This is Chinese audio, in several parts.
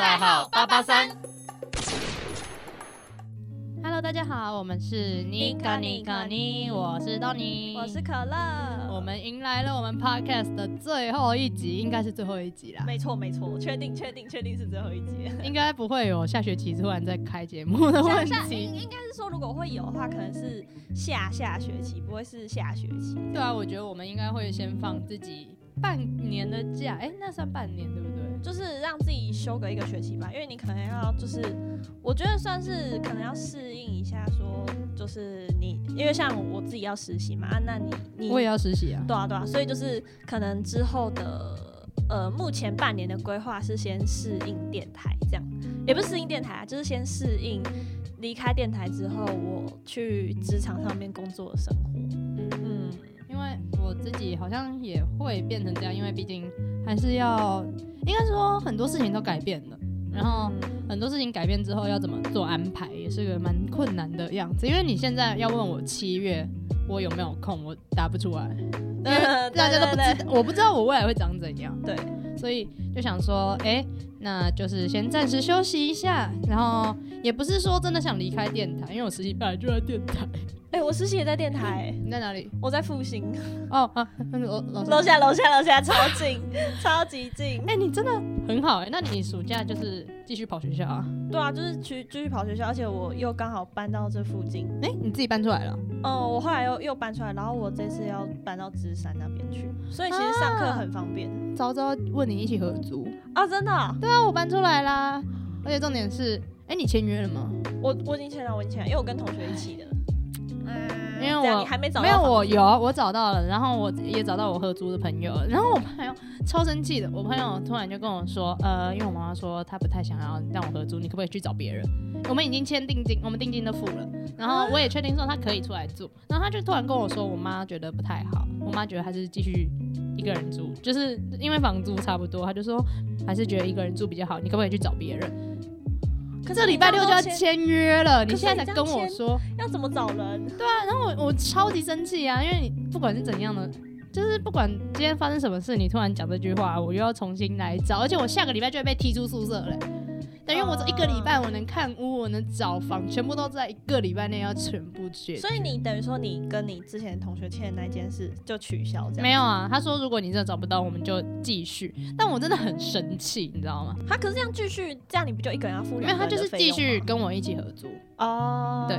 代号八八三。Hello，大家好，我们是尼卡尼卡尼，我是豆尼，我是可乐。我们迎来了我们 Podcast 的最后一集，应该是最后一集啦。没错没错，确定确定确定是最后一集。应该不会有下学期突然再开节目的问下下应题。应该是说，如果会有的话，可能是下下学期，不会是下学期。对啊，我觉得我们应该会先放自己半年的假，哎、那算半年对不对？就是让自己休个一个学期吧，因为你可能要就是，我觉得算是可能要适应一下，说就是你，因为像我自己要实习嘛，啊，那你你我也要实习啊。对啊对啊，所以就是可能之后的呃，目前半年的规划是先适应电台，这样也不是适应电台啊，就是先适应离开电台之后，我去职场上面工作的生活。嗯，因为我自己好像也会变成这样，因为毕竟还是要，应该说很多事情都改变了，然后很多事情改变之后要怎么做安排，也是个蛮困难的样子。因为你现在要问我七月我有没有空，我答不出来，因为大家都不知道，我不知道我未来会长怎样，对所以就想说，哎、那就是先暂时休息一下，然后也不是说真的想离开电台，因为我实习本来就在电台。哎、我实习也在电台、你在哪里？我在复兴，哦啊，楼楼楼下楼下楼下超近，超级近。哎、你真的很好哎、那你暑假就是继续跑学校啊？对啊，就是去继续跑学校，而且我又刚好搬到这附近。哎、你自己搬出来了？嗯，我后来又又搬出来，然后我这次要搬到芝山那边去，所以其实上课很方便早早问你一起合租。啊真的啊、对啊，我搬出来啦。而且重点是，哎、你签约了吗？我我已经签了，我已经签了，因为我跟同学一起的。嗯，因为我你还没找到没有，我有，我找到了，然后我也找到我合租的朋友，然后我朋友超生气的，我朋友突然就跟我说，呃，因为我妈妈说她不太想要让我合租，你可不可以去找别人？我们已经签定金，我们定金都付了，然后我也确定说她可以出来住，然后她就突然跟我说，我妈觉得不太好，我妈觉得还是继续一个人住，就是因为房租差不多，她就说还是觉得一个人住比较好，你可不可以去找别人？这可是礼拜六就要签签约了，你现在才跟我说，要怎么找人？对啊，然后我我超级生气啊，因为你不管是怎样的，就是不管今天发生什么事，你突然讲这句话，我又要重新来找，而且我下个礼拜就会被踢出宿舍嘞。等于我这一个礼拜我能看屋，我能找房，全部都在一个礼拜内要全部解决。所以你等于说你跟你之前同学签的那件事就取消这样？没有啊，他说如果你真的找不到，我们就继续。但我真的很生气，你知道吗？他可是这样继续，这样你不就一个人要付因为他就是继续跟我一起合租。哦，对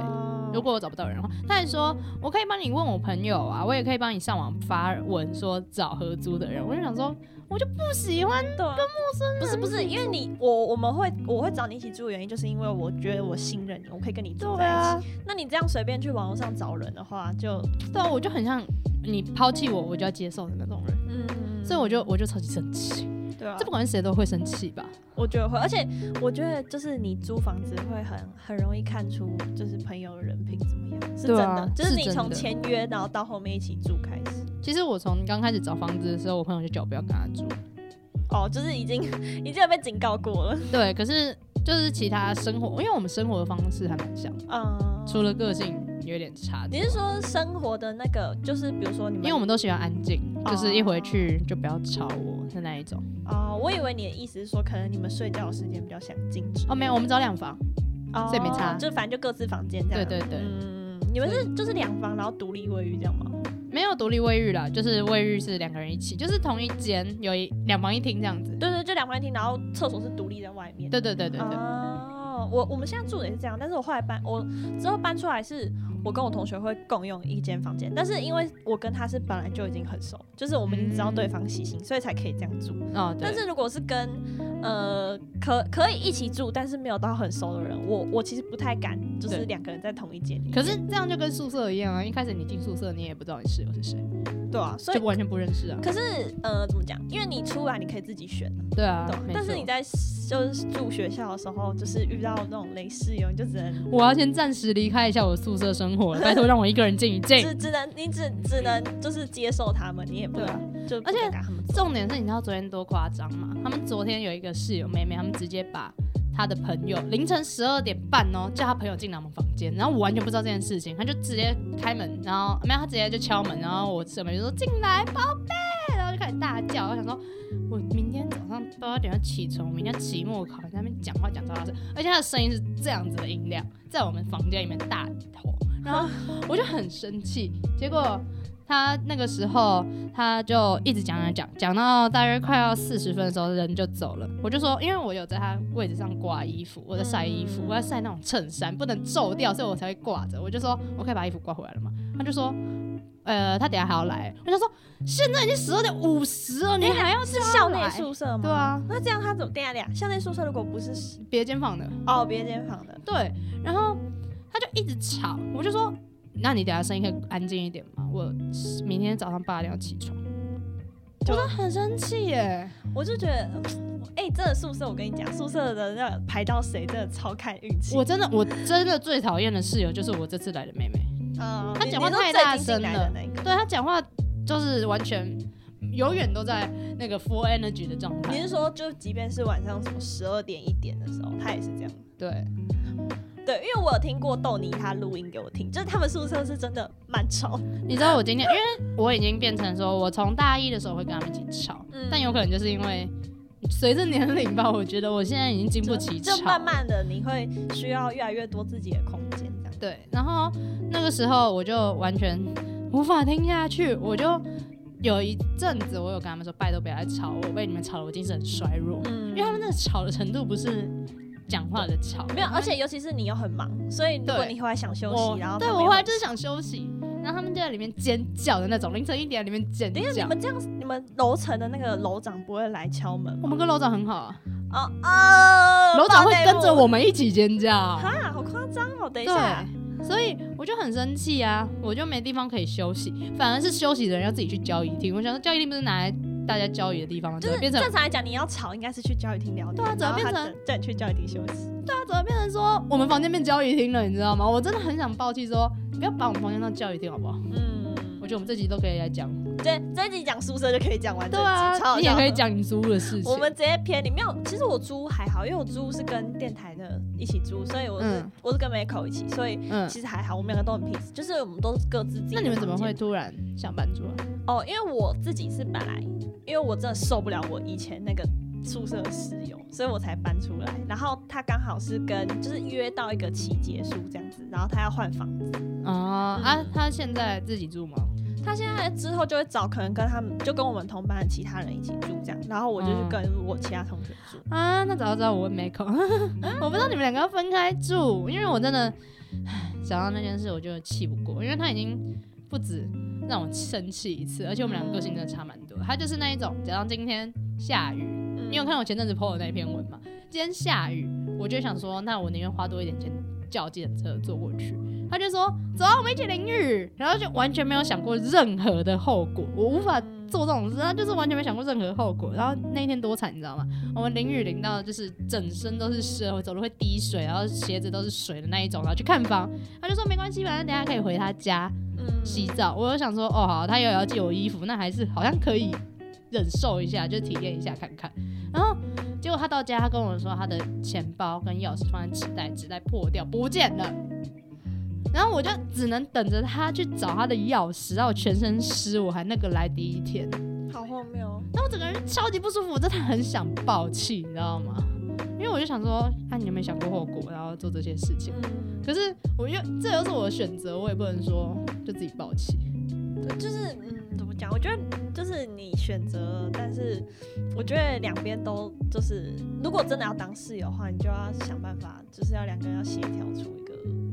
如果我找不到人的话，他还说我可以帮你问我朋友啊，我也可以帮你上网发文说找合租的人。我就想说，我就不喜欢跟陌生人不是不是，因为你我我们会我会找你一起住的原因，就是因为我觉得我信任你，我可以跟你住在一起。啊，那你这样随便去网络上找人的话，就对啊，我就很像你抛弃我，我就要接受的那种人，嗯，所以我就我就超级生气。对啊。这，不管是谁都会生气吧？我觉得会，而且我觉得就是你租房子会很很容易看出就是朋友的人品怎么样，是真的，啊就是你从签约然后到后面一起住开始，其实我从刚开始找房子的时候，我朋友就叫我不要跟他住。哦，就是已经已经有被警告过了，对，可是就是其他生活，因为我们生活的方式还蛮像，嗯，除了个性有点差。你是说生活的那个，就是比如说你们，因为我们都喜欢安静，哦就是一回去就不要吵我是那一种。哦，我以为你的意思是说，可能你们睡觉的时间比较相近之类的哦，没有，我们找两房。哦所以没差就反正就各自房间这样。对对对嗯，你们是就是两房，然后独立卫浴这样吗？没有独立卫浴啦，就是卫浴是两个人一起，就是同一间有一两房一厅这样子。对对，就两房一厅，然后厕所是独立在外面。对对对对对，哦，我我们现在住的也是这样，但是我后来搬，我之后搬出来是我跟我同学会共用一间房间，但是因为我跟他是本来就已经很熟，就是我们已经知道对方习性，所以才可以这样住。哦对。但是如果是跟呃可可以一起住，但是没有到很熟的人，我我其实不太敢，就是两个人在同一间里。可是这样就跟宿舍一样啊，一开始你进宿舍，你也不知道你室友是谁，对啊，所以就完全不认识啊。可是呃怎么讲？因为你出来你可以自己选啊，对啊但是你在就是住学校的时候，就是遇到那种雷室友，你就只能我要先暂时离开一下我宿舍生活了，拜托 让我一个人静一静。只只能你只只能就是接受他们，你也不能就而且。重点是，你知道昨天多夸张吗？他们昨天有一个室友妹妹，他们直接把他的朋友凌晨十二点半哦，叫他朋友进来我们房间，然后我完全不知道这件事情，他就直接开门，然后没有，他直接就敲门，然后我室友妹就说进来，宝贝，开始大叫，我想说，我明天早上八点要起床，我明天期末考，在那边讲话讲超大声，而且他的声音是这样子的音量，在我们房间里面大吼，然后我就很生气，结果。他那个时候，他就一直讲讲讲，讲到大约快要四十分的时候，人就走了。我就说，因为我有在他位置上挂衣服，我在晒衣服，我在晒那种衬衫，不能皱掉，所以我才会挂着。我就说，我可以把衣服挂回来了吗？他就说，呃，他等下还要来。我就说，现在已经十二点五十了，你还要是校内宿舍吗？对啊，那这样他怎么？等下等下，校内宿舍如果不是 别间房的哦，别间房的，对。然后他就一直吵，我就说。那你等下声音可以安静一点吗？我明天早上八点要起床，就很生气耶！我就觉得，哎，这个宿舍我跟你讲，宿舍的那排到谁真的超看运气。我真的，我真的最讨厌的室友就是我这次来的妹妹。嗯，他讲话太大声了，对他讲话就是完全永远都在那个 full energy 的状态。你是说，就即便是晚上什么十二点一点的时候，他也是这样？对。对，因为我有听过豆泥他录音给我听，就是他们宿舍是真的蛮吵。你知道我今天，因为我已经变成说，我从大一的时候会跟他们一起吵，嗯但有可能就是因为随着年龄吧，我觉得我现在已经经不起吵。就慢慢的，你会需要越来越多自己的空间。对，然后那个时候我就完全无法听下去，我就有一阵子我有跟他们说，拜托不要再吵我，被你们吵了，我精神很衰弱。嗯，因为他们那个吵的程度不是。讲话的吵没有，而且尤其是你又很忙，所以如果你后来想休息，然后对我后来就是想休息，然后他们就在里面尖叫的那种，凌晨一点里面尖叫。你们这样，你们楼层的那个楼长不会来敲门？我们跟楼长很好啊。哦哦，楼长会跟着我们一起尖叫。哈，好夸张哦！等一下，所以我就很生气啊，我就没地方可以休息，反而是休息的人要自己去交易厅。我想说，交易厅不是拿来。大家交易的地方吗，就是变成正常来讲，你要吵应该是去交易厅聊天。对啊，怎么变成叫你去交易厅休息？对啊，怎么变成说我们房间变交易厅了？你知道吗？我真的很想暴气，说不要把我们房间当交易厅好不好？嗯，我觉得我们这集都可以来讲。对，这集讲宿舍就可以讲完。对啊，你也可以讲你租屋的事情。我们直接偏，你没有。其实我租还好，因为我租是跟电台的一起租，所以我是我是跟 Michael 一起，所以其实还好，我们两个都很 peace，就是我们都是各自自己。那你们怎么会突然想搬出来？哦，因为我自己是本来，因为我真的受不了我以前那个宿舍的室友，所以我才搬出来。然后他刚好是跟就是约到一个期结束这样子，然后他要换房子。哦，啊，他现在自己住吗？他现在之后就会找可能跟他们就跟我们同班的其他人一起住这样，然后我就去跟我其他同学住。啊，那早知道我问 Michael，我不知道你们两个要分开住，因为我真的想到那件事我就气不过，因为他已经不止。让我生气一次，而且我们两个个性真的差蛮多。他就是那一种，假如今天下雨，你有看我前阵子 po 的那篇文吗？今天下雨，我就想说，那我宁愿花多一点钱叫计程车坐过去。他就说，走啊，我们一起淋雨。然后就完全没有想过任何的后果，我无法做这种事。他就是完全没想过任何后果。然后那一天多惨，你知道吗？我们淋雨淋到就是整身都是湿，走路会滴水，然后鞋子都是水的那一种。然后去看房，他就说没关系，反正等下可以回他家。洗澡，我就想说，哦好，他又要借我衣服，那还是好像可以忍受一下，就体验一下看看。然后结果他到家，他跟我说他的钱包跟钥匙放在纸袋，纸袋破掉不见了。然后我就只能等着他去找他的钥匙，然后全身湿，我还那个来第一天，好荒谬。那我整个人超级不舒服，我真的很想爆气，你知道吗？因为我就想说，啊，你有没有想过后果，然后做这些事情？可是我又这又是我的选择，我也不能说就自己抱气。对，就是嗯，怎么讲？我觉得就是你选择，但是我觉得两边都就是，如果真的要当室友的话，你就要想办法，就是要两个人要协调。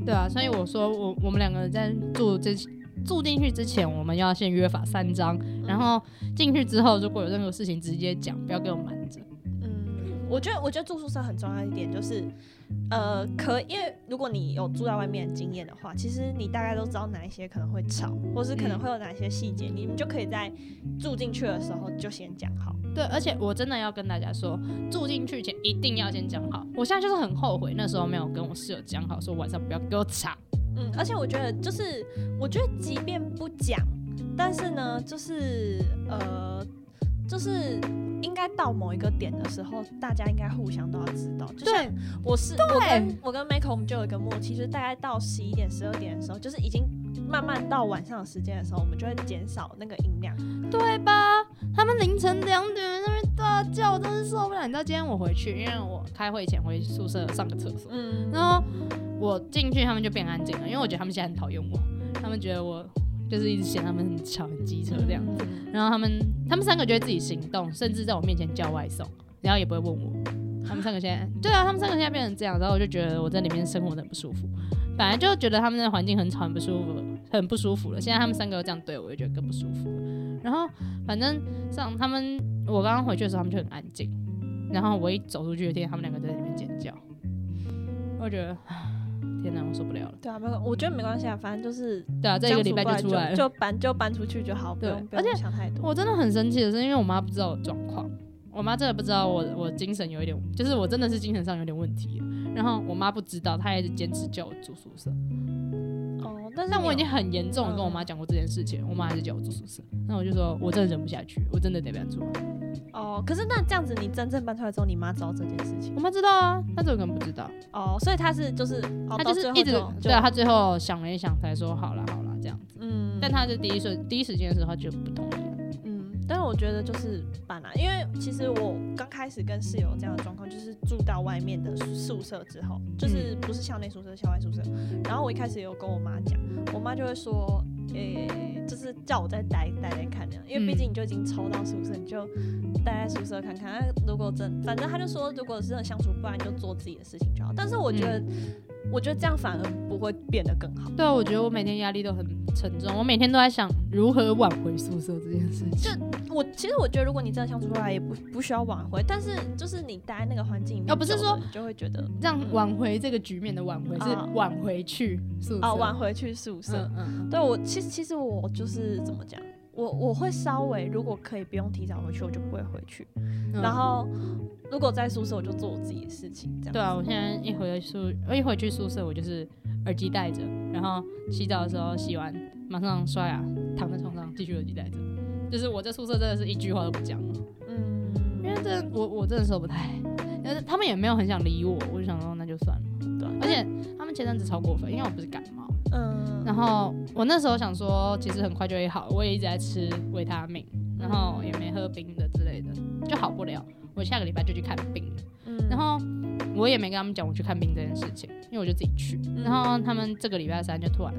对啊，所以我说我我们两个人在住这住进去之前，我们要先约法三章，然后进去之后，如果有任何事情直接讲，不要给我们。我觉得，我觉得住宿舍很重要一点就是，呃，可因为如果你有住在外面的经验的话，其实你大概都知道哪一些可能会吵，或是可能会有哪些细节，你们就可以在住进去的时候就先讲好。对，而且我真的要跟大家说，住进去前一定要先讲好。我现在就是很后悔那时候没有跟我室友讲好，说晚上不要给我吵。嗯，而且我觉得就是，我觉得即便不讲，但是呢，就是呃。就是应该到某一个点的时候，大家应该互相都要知道。就像我是我跟我跟 Michael，我们就有一个默契，就是大概到十一点、十二点的时候，就是已经慢慢到晚上的时间的时候，我们就会减少那个音量，对吧？他们凌晨两点那边大叫，我真是受不了。你知道今天我回去，因为我开会前回宿舍上个厕所，嗯，然后我进去，他们就变安静了，因为我觉得他们现在很讨厌我，他们觉得我就是一直嫌他们很吵、很机车这样子。然后他们他们三个就会自己行动，甚至在我面前叫外送，然后也不会问我。他们三个现在对啊，他们三个现在变成这样，然后我就觉得我在里面生活的很不舒服。本来就觉得他们的环境很吵、很不舒服、很不舒服了，现在他们三个这样对我，我就觉得更不舒服了。然后反正像他们，我刚刚回去的时候，他们就很安静。然后我一走出去的天，他们两个在里面尖叫，我觉得天哪，我受不了了。对啊，没有，我觉得没关系啊，反正就是对啊，这一个礼拜就出来了。过就搬就搬出去就好，不对用不而且用想太多。我真的很生气的是，因为我妈不知道我状况，我妈真的不知道我我精神有一点，就是我真的是精神上有点问题。然后我妈不知道，她一直坚持叫我住宿舍。哦，但是但我已经很严重的跟我嗯妈讲过这件事情，我妈还是叫我住宿舍。那我就说我真的忍不下去，我真的得搬出来。哦，可是那这样子，你真正搬出来之后，你妈知道这件事情我妈知道啊，她怎么可能不知道？哦，所以她是就是，哦、她就是一直对啊，她最后想了一想才说好啦好啦这样子。嗯，但她是第一瞬第一时间的时候，她就不同意但是我觉得就是搬啊，因为其实我刚开始跟室友这样的状况，就是住到外面的宿舍之后，就是不是校内宿舍，校外宿舍。然后我一开始有跟我妈讲，我妈就会说，诶、就是叫我再待待待看那样，因为毕竟你就已经抽到宿舍，你就待在宿舍看看。那如果真，反正她就说，如果真的相处不然就做自己的事情就好。但是我觉得，我觉得这样反而不会变得更好。对啊，我觉得我每天压力都很沉重，我每天都在想如何挽回宿舍这件事情。就我其实我觉得，如果你真的相处出来，也不不需要挽回。但是就是你待在那个环境里面，哦不是说你就会觉得让挽回这个局面的挽回是啊挽回去宿舍。哦，挽回去宿舍。嗯嗯对我其实其实我就是怎么讲，我我会稍微如果可以不用提早回去，我就不会回去。嗯。然后如果在宿舍，我就做我自己的事情，这样。对啊，我现在一回宿，我一回去宿舍，我就是耳机戴着，然后洗澡的时候洗完，马上刷牙，躺在床上继续耳机戴着。就是我在宿舍真的是一句话都不讲了，嗯，因为这我我真的受不太，但是他们也没有很想理我，我就想说那就算了。对啊，而且他们前阵子超过分，因为我不是感冒，嗯，然后我那时候想说，其实很快就会好，我也一直在吃维他命，然后也没喝冰的之类的，就好不了。我下个礼拜就去看病了，嗯然后我也没跟他们讲我去看病这件事情，因为我就自己去。嗯然后他们这个礼拜三就突然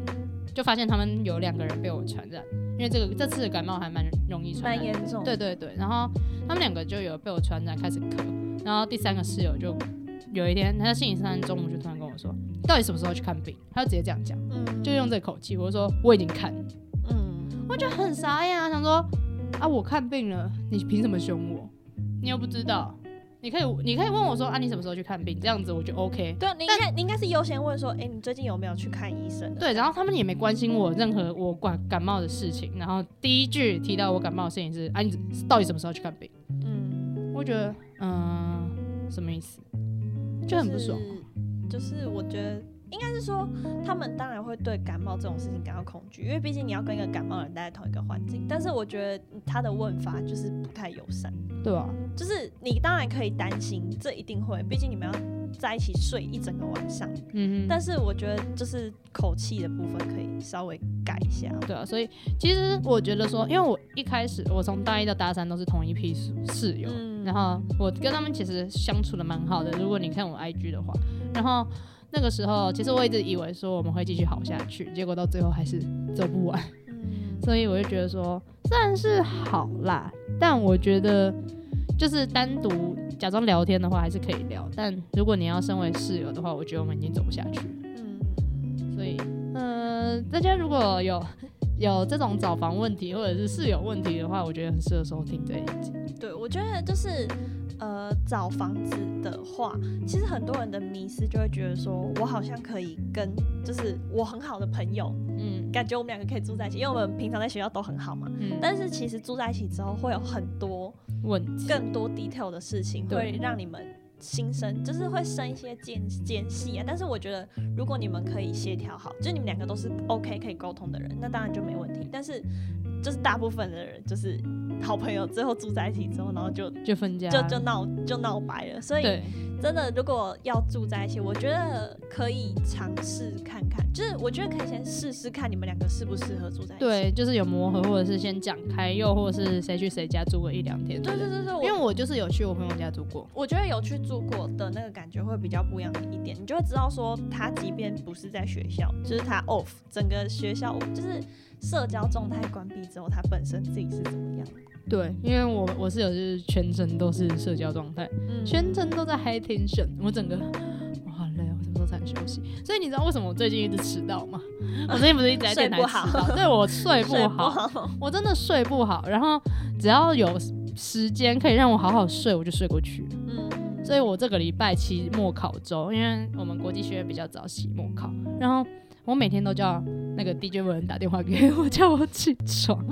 就发现他们有两个人被我传染，因为这个这次的感冒还蛮容易传染。蛮严重。对对对，然后他们两个就有被我传染，开始咳。然后第三个室友就有一天，他在星期三中午就突然跟我说：“你到底什么时候去看病？”他就直接这样讲，嗯，就用这口气。我就说：“我已经看了。嗯，”我就很傻眼啊，想说：“啊，我看病了，你凭什么凶我？你又不知道。你可以你可以问我说：‘啊，你什么时候去看病？’这样子我就 OK。”对，你应该你应该是优先问说，哎，你最近有没有去看医生？对，然后他们也没关心我任何我感感冒的事情。然后第一句提到我感冒的事情是：“啊，你到底什么时候去看病？”嗯，我觉得，嗯，什么意思？就很不爽。就是。就是我觉得应该是说，他们当然会对感冒这种事情感到恐惧，因为毕竟你要跟一个感冒的人待在同一个环境。但是我觉得他的问法就是不太友善，对啊、就是你当然可以担心，这一定会，毕竟你们要在一起睡一整个晚上。嗯哼，但是我觉得就是口气的部分可以稍微改一下。对啊，所以其实我觉得说，因为我一开始我从大一到大三都是同一批室室友，嗯然后我跟他们其实相处的蛮好的。如果你看我 IG 的话，然后那个时候其实我一直以为说我们会继续好下去，结果到最后还是走不完。嗯，所以我就觉得说，虽然是好啦，但我觉得就是单独假装聊天的话还是可以聊，但如果你要身为室友的话，我觉得我们已经走不下去。嗯，所以，呃，大家如果有有这种找房问题或者是室友问题的话，我觉得很适合收听这一集。对，我觉得就是呃，找房子的话，其实很多人的迷思就会觉得说，我好像可以跟就是我很好的朋友，嗯感觉我们两个可以住在一起，因为我们平常在学校都很好嘛。嗯，但是其实住在一起之后，会有很多问题更多 detail 的事情，会让你们心生，就是会生一些间间隙啊。但是我觉得，如果你们可以协调好，就你们两个都是 OK 可以沟通的人，那当然就没问题。但是就是大部分的人就是好朋友最后住在一起之后，然后就就分家，就就闹就闹掰了。所以，真的，如果要住在一起，我觉得可以尝试看看，就是我觉得可以先试试看你们两个适不适合住在一起。对，就是有磨合，或者是先讲开，又或者是谁去谁家住个一两天。对对对对，因为我就是有去我朋友家住过。我觉得有去住过的那个感觉会比较不一样一点，你就会知道说他即便不是在学校，就是他 off 整个学校就是社交状态关闭之后，他本身自己是怎么样。对，因为我我室友就是全程都是社交状态，嗯全程都在 high tension，我整个我好累，我什么时候才能休息？所以你知道为什么我最近一直迟到吗？我最近不是一直在电台睡不好迟到，对我睡不好，我真的睡不好。然后只要有时间可以让我好好睡，我就睡过去。嗯，所以我这个礼拜期末考周，因为我们国际学院比较早期末考，然后我每天都叫那个 DJ 文打电话给我，叫我起床。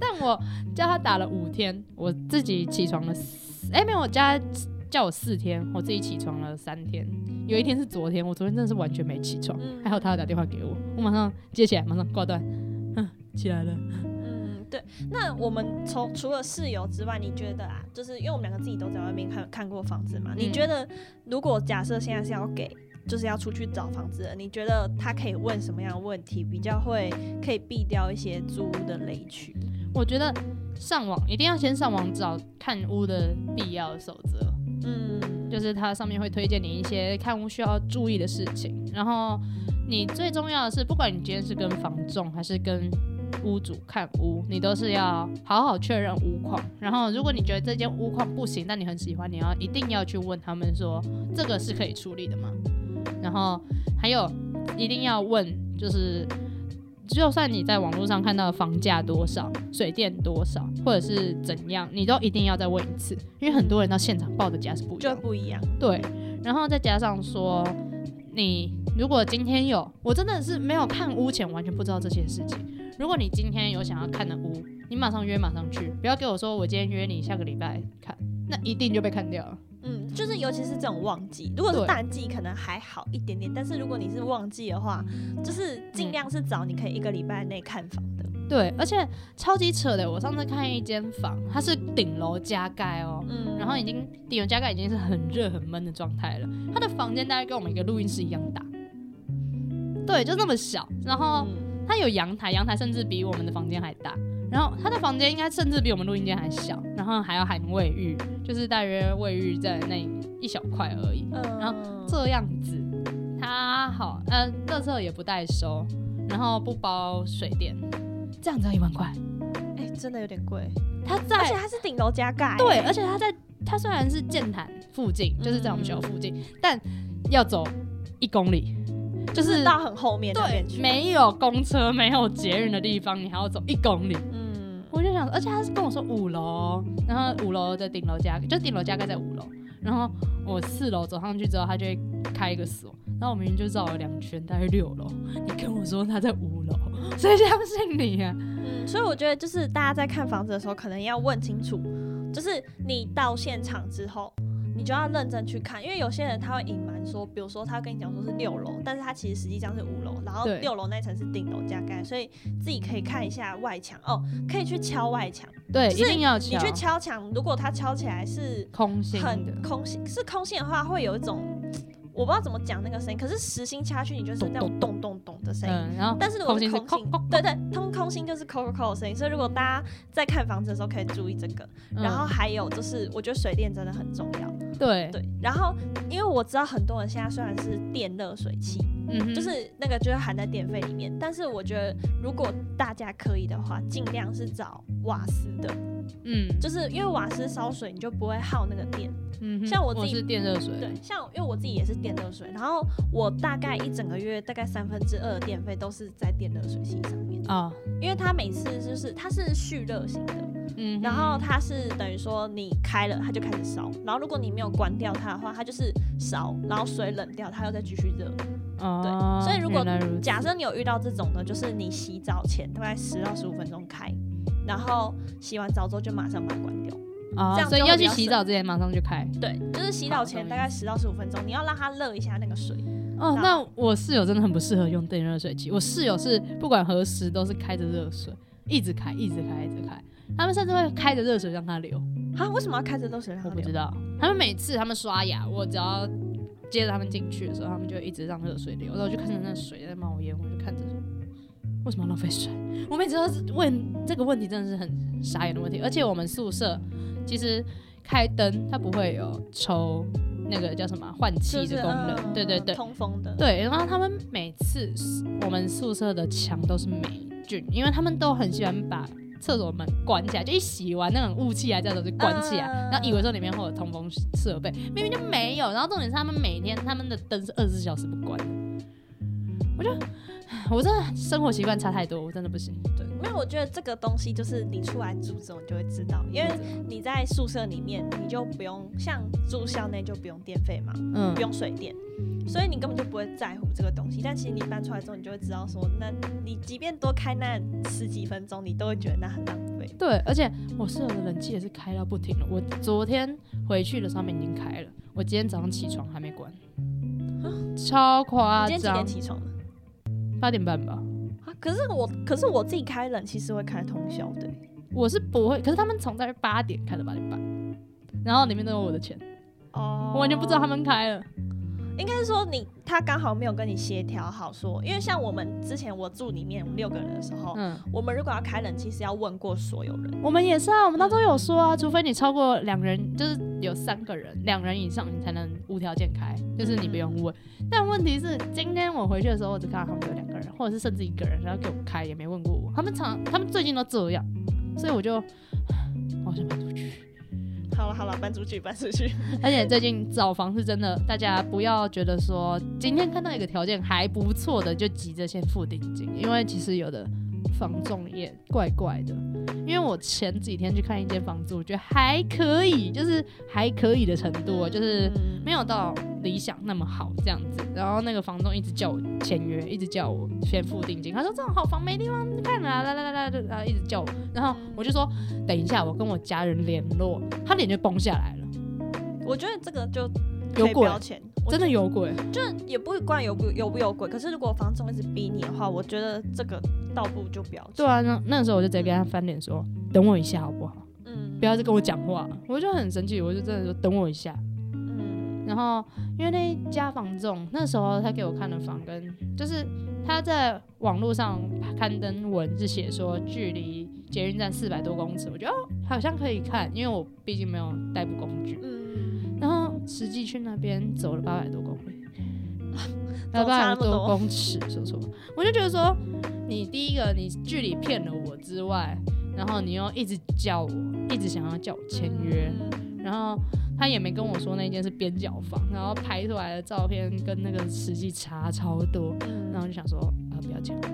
但我叫他打了五天，我自己起床了四，哎、没有，我叫他叫我四天，我自己起床了三天。有一天是昨天，我昨天真的是完全没起床，嗯还好他打电话给我，我马上接起来，马上挂断，嗯，起来了。嗯，对。那我们从除了室友之外，你觉得啊，就是因为我们两个自己都在外面看看过房子嘛，你嗯觉得如果假设现在是要给，就是要出去找房子的，你觉得他可以问什么样的问题，比较会可以避掉一些租屋的雷区？我觉得上网一定要先上网找看屋的必要守则。嗯，就是它上面会推荐你一些看屋需要注意的事情，然后你最重要的是，不管你今天是跟房仲还是跟屋主看屋，你都是要好好确认屋况。然后，如果你觉得这间屋况不行，但你很喜欢，你要一定要去问他们说这个是可以处理的吗？然后还有一定要问，就是就算你在网络上看到房价多少、水电多少，或者是怎样，你都一定要再问一次，因为很多人到现场报的价是不一样的。不一样。对，然后再加上说，你如果今天有，我真的是没有看屋前完全不知道这些事情。如果你今天有想要看的屋，你马上约，马上去，不要给我说我今天约你下个礼拜看，那一定就被看掉了。嗯，就是尤其是这种旺季，如果是淡季可能还好一点点，但是如果你是旺季的话，就是尽量是找你可以一个礼拜内看房的。对，而且超级扯的，我上次看一间房，它是顶楼加盖哦。嗯然后已经顶楼加盖已经是很热很闷的状态了，它的房间大概跟我们一个录音室一样大，对，就那么小。然后嗯它有阳台，阳台甚至比我们的房间还大。然后他的房间应该甚至比我们录音间还小，然后还要含卫浴，就是大约卫浴在那一小块而已。嗯然后这样子，他好，呃，垃圾也不代收，然后不包水电，这样子要一万块。哎、真的有点贵，他在而且他是顶楼加盖、对，而且他在他虽然是剑潭附近，就是在我们学校附近，但要走一公里，就是到很后面那对。没有公车、没有捷运的地方，你还要走一公里。嗯，我就想，而且他是跟我说五楼，然后五楼的顶楼加，就顶楼加盖在五楼，然后我四楼走上去之后，他就会开一个锁，然后我明明就绕了两圈，大概六楼，你跟我说他在五楼，谁相信你啊？所以我觉得就是大家在看房子的时候，可能要问清楚，就是你到现场之后，你就要认真去看，因为有些人他会隐瞒说，比如说他跟你讲说是六楼，但是他其实实际上是五楼，然后六楼那层是顶楼加盖，所以自己可以看一下外墙。哦，可以去敲外墙，对，就是一定要敲你去敲。墙，如果它敲起来是空心很，空心，是空心的话，会有一种我不知道怎么讲那个声音，可是实心掐去，你就是那种咚咚咚的声音。嗯，然后但是如果空心是是空心对对，通空心就是扣扣扣的声音，所以如果大家在看房子的时候可以注意这个。然后嗯还有就是，我觉得水电真的很重要。对，对，然后因为我知道很多人现在虽然是电热水器，嗯，就是那个就是含在电费里面，但是我觉得如果大家可以的话，尽量是找瓦斯的，嗯，就是因为瓦斯烧水你就不会耗那个电。嗯像我自己是电热水，对，像因为我自己也是电热水，然后我大概一整个月大概三分之二的电费都是在电热水器上面，啊，因为它每次就是它是蓄热型的，嗯，然后它是等于说你开了它就开始烧，然后如果你没有关掉它的话，它就是烧，然后水冷掉它又再继续热。哦，所以如果如假设你有遇到这种的，就是你洗澡前大概十到十五分钟开，然后洗完澡之后就马上把它关掉。啊，这样所以要去洗澡之前马上就开。对，就是洗澡前大概十到十五分钟，你要让它热一下那个水。哦，那我室友真的很不适合用电热水器。我室友是不管何时都是开着热水，一直开，一直开，一直开。他们甚至会开着热水让它流。啊，为什么要开着热水让它流？我不知道，他们每次他们刷牙，我只要接着他们进去的时候，他们就一直让热水流，然后我就看着那水在冒烟，我就看着为什么要浪费水？我每次都是问这个问题，真的是很傻眼的问题。而且我们宿舍其实开灯它不会有抽那个叫什么换气的功能，嗯对对对。通风的。对，然后他们每次我们宿舍的墙都是霉菌，因为他们都很喜欢把厕所门关起来，就一洗完那种雾气啊，这样子就关起来，嗯然后以为说里面会有通风设备，明明就没有。然后重点是他们每天他们的灯是二十四小时不关的，我就 我真的生活习惯差太多，我真的不行。对，没有，我觉得这个东西就是你出来住之后你就会知道，因为你在宿舍里面你就不用像住校内就不用电费嘛，嗯不，用水电，所以你根本就不会在乎这个东西。但其实你搬出来之后，你就会知道说，那你即便多开那十几分钟，你都会觉得那很浪费。对，而且我室友的冷气也是开到不停了。我昨天回去的时候已经开了，我今天早上起床还没关，超夸你今天几点张，起床的？八点半吧。啊，可是我，可是我自己开冷气是会开通宵的。我是不会，可是他们从在八点开到八点半，然后里面都有我的钱，哦我完全不知道他们开了。应该是说你他刚好没有跟你协调好说，因为像我们之前我住里面我们六个人的时候，嗯，我们如果要开冷气是要问过所有人。我们也是啊，我们当中有说啊，除非你超过两人，就是有三个人，两人以上你才能无条件开，就是你不用问。但问题是，今天我回去的时候，我只看到他们有两个人，或者是甚至一个人，然后给我开，也没问过我。他们常，他们最近都这样，所以我就 我好想搬出去。好了好了，搬出去搬出去。而且最近找房是真的，大家不要觉得说今天看到一个条件还不错的就急着先付定金，因为其实有的房仲也怪怪的。因为我前几天去看一间房子，我觉得还可以，就是还可以的程度哦，就是嗯没有到理想那么好这样子。然后那个房东一直叫我签约，一直叫我先付定金。他说这种好房没地方看啊，来来来来来，一直叫我。然后我就说等一下，我跟我家人联络，他脸就崩下来了，我觉得这个就有标，钱，我真的有鬼。就也不管有不有不有鬼。可是如果房仲一直逼你的话，我觉得这个倒不如就不要。对啊，那那时候我就直接跟他翻脸说，等我一下好不好？嗯，不要再跟我讲话。我就很生气，我就真的说等我一下。嗯然后因为那一家房仲那时候他给我看的房跟就是他在网络上刊登文是写说距离捷运站四百多公尺，我觉得哦好像可以看，因为我毕竟没有代步工具。嗯，然后实际去那边走了八百多公里，八百多公尺，说错。了，我就觉得说，你第一个你距离骗了我之外，然后你又一直叫我，一直想要叫我签约，嗯。然后他也没跟我说那间是边角房，然后拍出来的照片跟那个实际差超多，嗯。然后就想说啊不要签，对，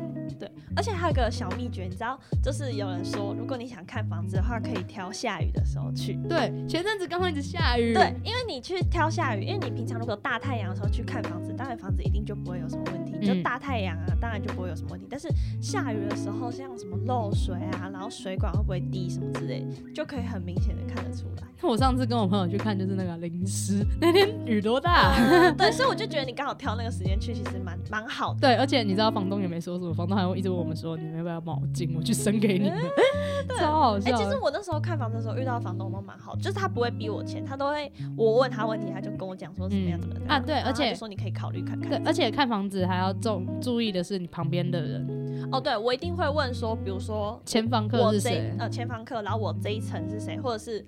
而且还有个小秘诀，你知道，就是有人说，如果你想看房子的话，可以挑下雨的时候去。对，前阵子刚好一直下雨，对，因为你去挑下雨，因为你平常如果大太阳的时候去看房子，当然房子一定就不会有什么问题。就嗯大太阳啊，当然就不会有什么问题。但是下雨的时候，像什么漏水啊，然后水管会不会滴什么之类，就可以很明显的看得出来。我上次跟我朋友去看就是那个淋湿，那天雨多大？嗯对，所以我就觉得你刚好挑那个时间去，其实蛮蛮好的。对，而且你知道房东也没说什么，房东还会一直问我们说你们要不要毛巾，我去生给你们，超好哎、笑的。其实我那时候看房子的时候遇到房东都蛮好，就是他不会逼我签，他都会我问他问题，他就跟我讲说怎么样嗯怎么样啊对而且就说你可以考虑看看。对，而且看房子还要重注意的是你旁边的人，哦，对我一定会问说，比如说前房客是谁？呃前房客，然后我这一层是谁，或者是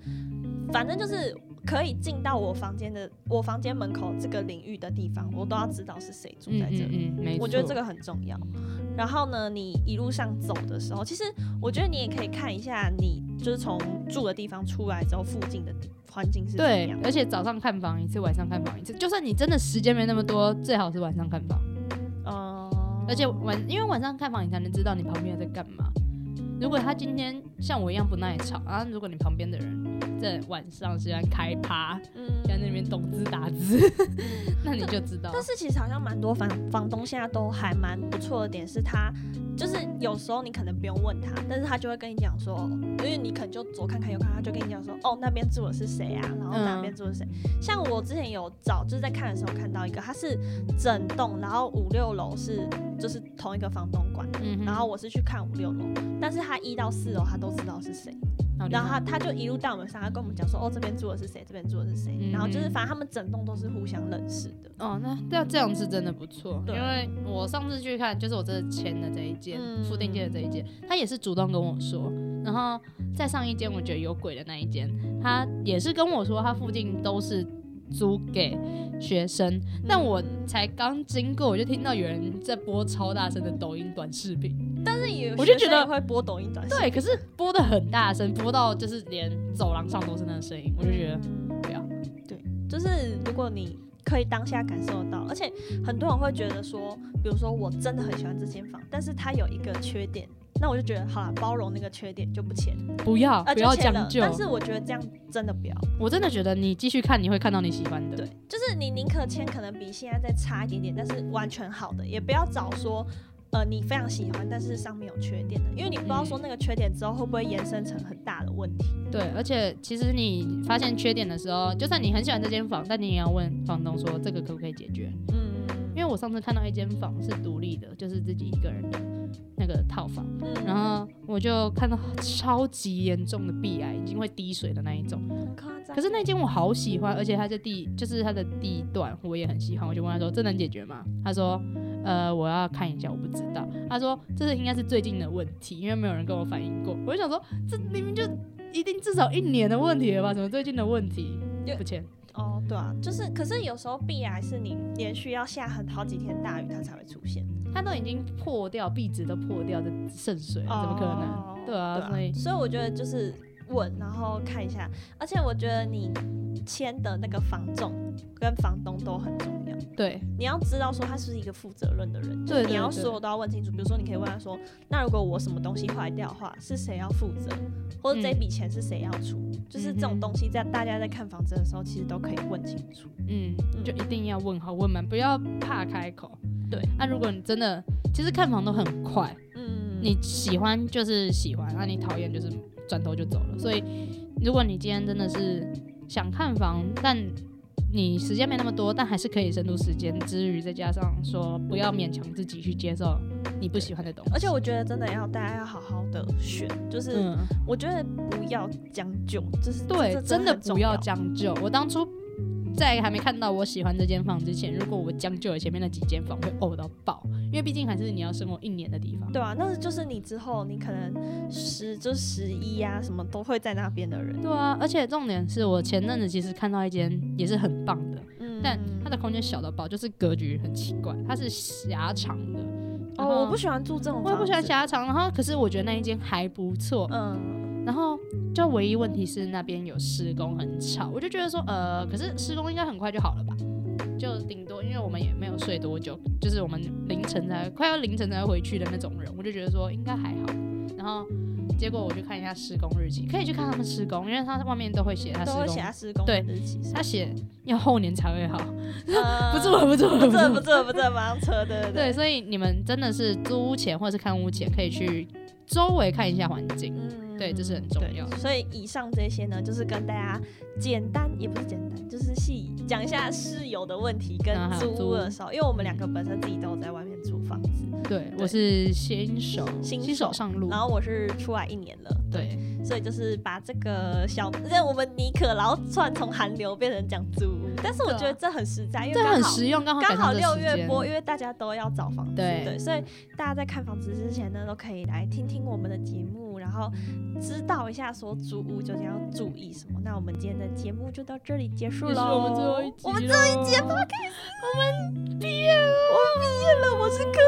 反正就是可以进到我房间的我房间门口这个领域的地方，我都要知道是谁住嗯在这里。嗯嗯，没错。我觉得这个很重要。然后呢，你一路上走的时候，其实我觉得你也可以看一下，你就是从住的地方出来之后，附近的环境是怎么样，。对而且早上看房一次，晚上看房一次。就算你真的时间没那么多，最好是晚上看房。嗯，而且晚，因为晚上看房，你才能知道你旁边在干嘛。如果他今天像我一样不耐吵啊，如果你旁边的人在晚上喜欢开趴，嗯在那边懂字打字，那你就知道。但是其实好像蛮多房房东现在都还蛮不错的点是他，就是有时候你可能不用问他，但是他就会跟你讲说，因为你可能就左看看右看，他就跟你讲说，哦那边住的是谁啊，然后那边住的是谁。像我之前有找，就是在看的时候看到一个，他是整栋，然后五六楼是就是同一个房东管然后我是去看五六楼，但是他一到四楼他都知道是谁。然然后他他就一路带我们上，他跟我们讲说，哦，这边住的是谁，这边住的是谁，然后就是嗯反正他们整栋都是互相认识的。哦，那那这样是真的不错，因为我上次去看，就是我这签的这一间，嗯附近街的这一间，他也是主动跟我说，然后再上一间我觉得有鬼的那一间，他也是跟我说，他附近都是租给学生，但我嗯才刚经过，我就听到有人在播超大声的抖音短视频，但是也我就觉得也会播抖音短视频，对，可是播的很大声，播到就是连走廊上都是那个声音，我就觉得嗯不要，对，就是如果你可以当下感受得到，而且很多人会觉得说，比如说我真的很喜欢这间房，但是它有一个缺点，那我就觉得好了，包容那个缺点就不签，不要啊，不要将。就，但是我觉得这样真的不要，我真的觉得你继续看，你会看到你喜欢的。对，就是你宁可签可能比现在再差一点点，但是完全好的，也不要找说。呃，你非常喜欢，但是上面有缺点的，因为你不知道说那个缺点之后会不会延伸成很大的问题。对，而且其实你发现缺点的时候，就算你很喜欢这间房，但你也要问房东说这个可不可以解决。嗯因为我上次看到一间房是独立的，就是自己一个人的那个套房，嗯然后我就看到超级严重的壁癌，已经会滴水的那一种。可是那间我好喜欢，而且它的地就是它的地段我也很喜欢，我就问他说这能解决吗？他说呃我要看一下，我不知道。他说这是应该是最近的问题，因为没有人跟我反映过。我就想说这明明就一定至少一年的问题了吧？怎么最近的问题有不签？哦，对啊，就是，可是有时候壁癌是你连续要下很好几天大雨，它才会出现。它都已经破掉，壁纸都破掉的渗水了，怎么可能？哦对啊，所以所以我觉得就是问，然后看一下，而且我觉得你签的那个房仲跟房东都很重要。对你要知道说他是不是一个负责任的人，就是对你要所有都要问清楚。比如说，你可以问他说，那如果我什么东西坏掉的话，是谁要负责，或者这嗯笔钱是谁要出？就是这种东西，在大家在看房子的时候，其实都可以问清楚。嗯，就一定要问好问满，不要怕开口。对，那、如果你真的，其实看房都很快，嗯，你喜欢就是喜欢，那、你讨厌就是转头就走了。所以，如果你今天真的是想看房，但你时间没那么多，但还是可以深度时间之余，再加上说不要勉强自己去接受你不喜欢的东西。而且我觉得真的要大家要好好的选，就是嗯，我觉得不要将就，就是对，真的不要将就。我当初在还没看到我喜欢这间房之前，如果我将就了前面那几间房，会呕到爆，因为毕竟还是你要生活一年的地方。对啊，那就是你之后你可能十就十一啊什么都会在那边的人，对啊，而且重点是我前阵子其实看到一间也是很棒的，嗯。但它的空间小到爆，就是格局很奇怪，它是狭长的。哦，我不喜欢住这种，我也不喜欢，狭长，然后可是我觉得那一间还不错，嗯，然后就唯一问题是那边有施工很吵，我就觉得说，呃，可是施工应该很快就好了吧？就顶多因为我们也没有睡多久，就是我们凌晨才快要凌晨才回去的那种人，我就觉得说应该还好。然后结果我去看一下施工日期，可以去看他们施工，因为他外面都会写他施都会写，他施工对日期，他写要后年才会好，呃不做了不做了不做做了不做不做，马上撤，对对对，，所以你们真的是租屋前或者是看屋前，可以去周围看一下环境。嗯对这是很重对要。所以以上这些呢，就是跟大家简单也不是简单，就是细讲一下室友的问题跟租的时候，因为我们两个本身自己都有在外面租房。子，对，我是新手，新新手手上路。然。后我是出来一年了，对，所以就是把这个小，让我们尼可，然后突然从韩流变成讲租。屋，但是我觉得这很实在，因为很实用，刚好刚好六月播，因为大家都要找房子，对所以大家在看房子之前呢，都可以来听听我们的节目，然后知道一下说租屋究竟要注意什么。那我们今天的节目就到这里结束喽，我们最后一集我们最后一集了 podcast，我们毕业了，我毕业了，我是可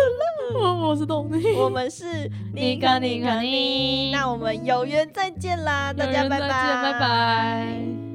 我我是董力，乐，我们是尼可尼可尼那我们有缘再见啦，大家拜有缘再见拜拜。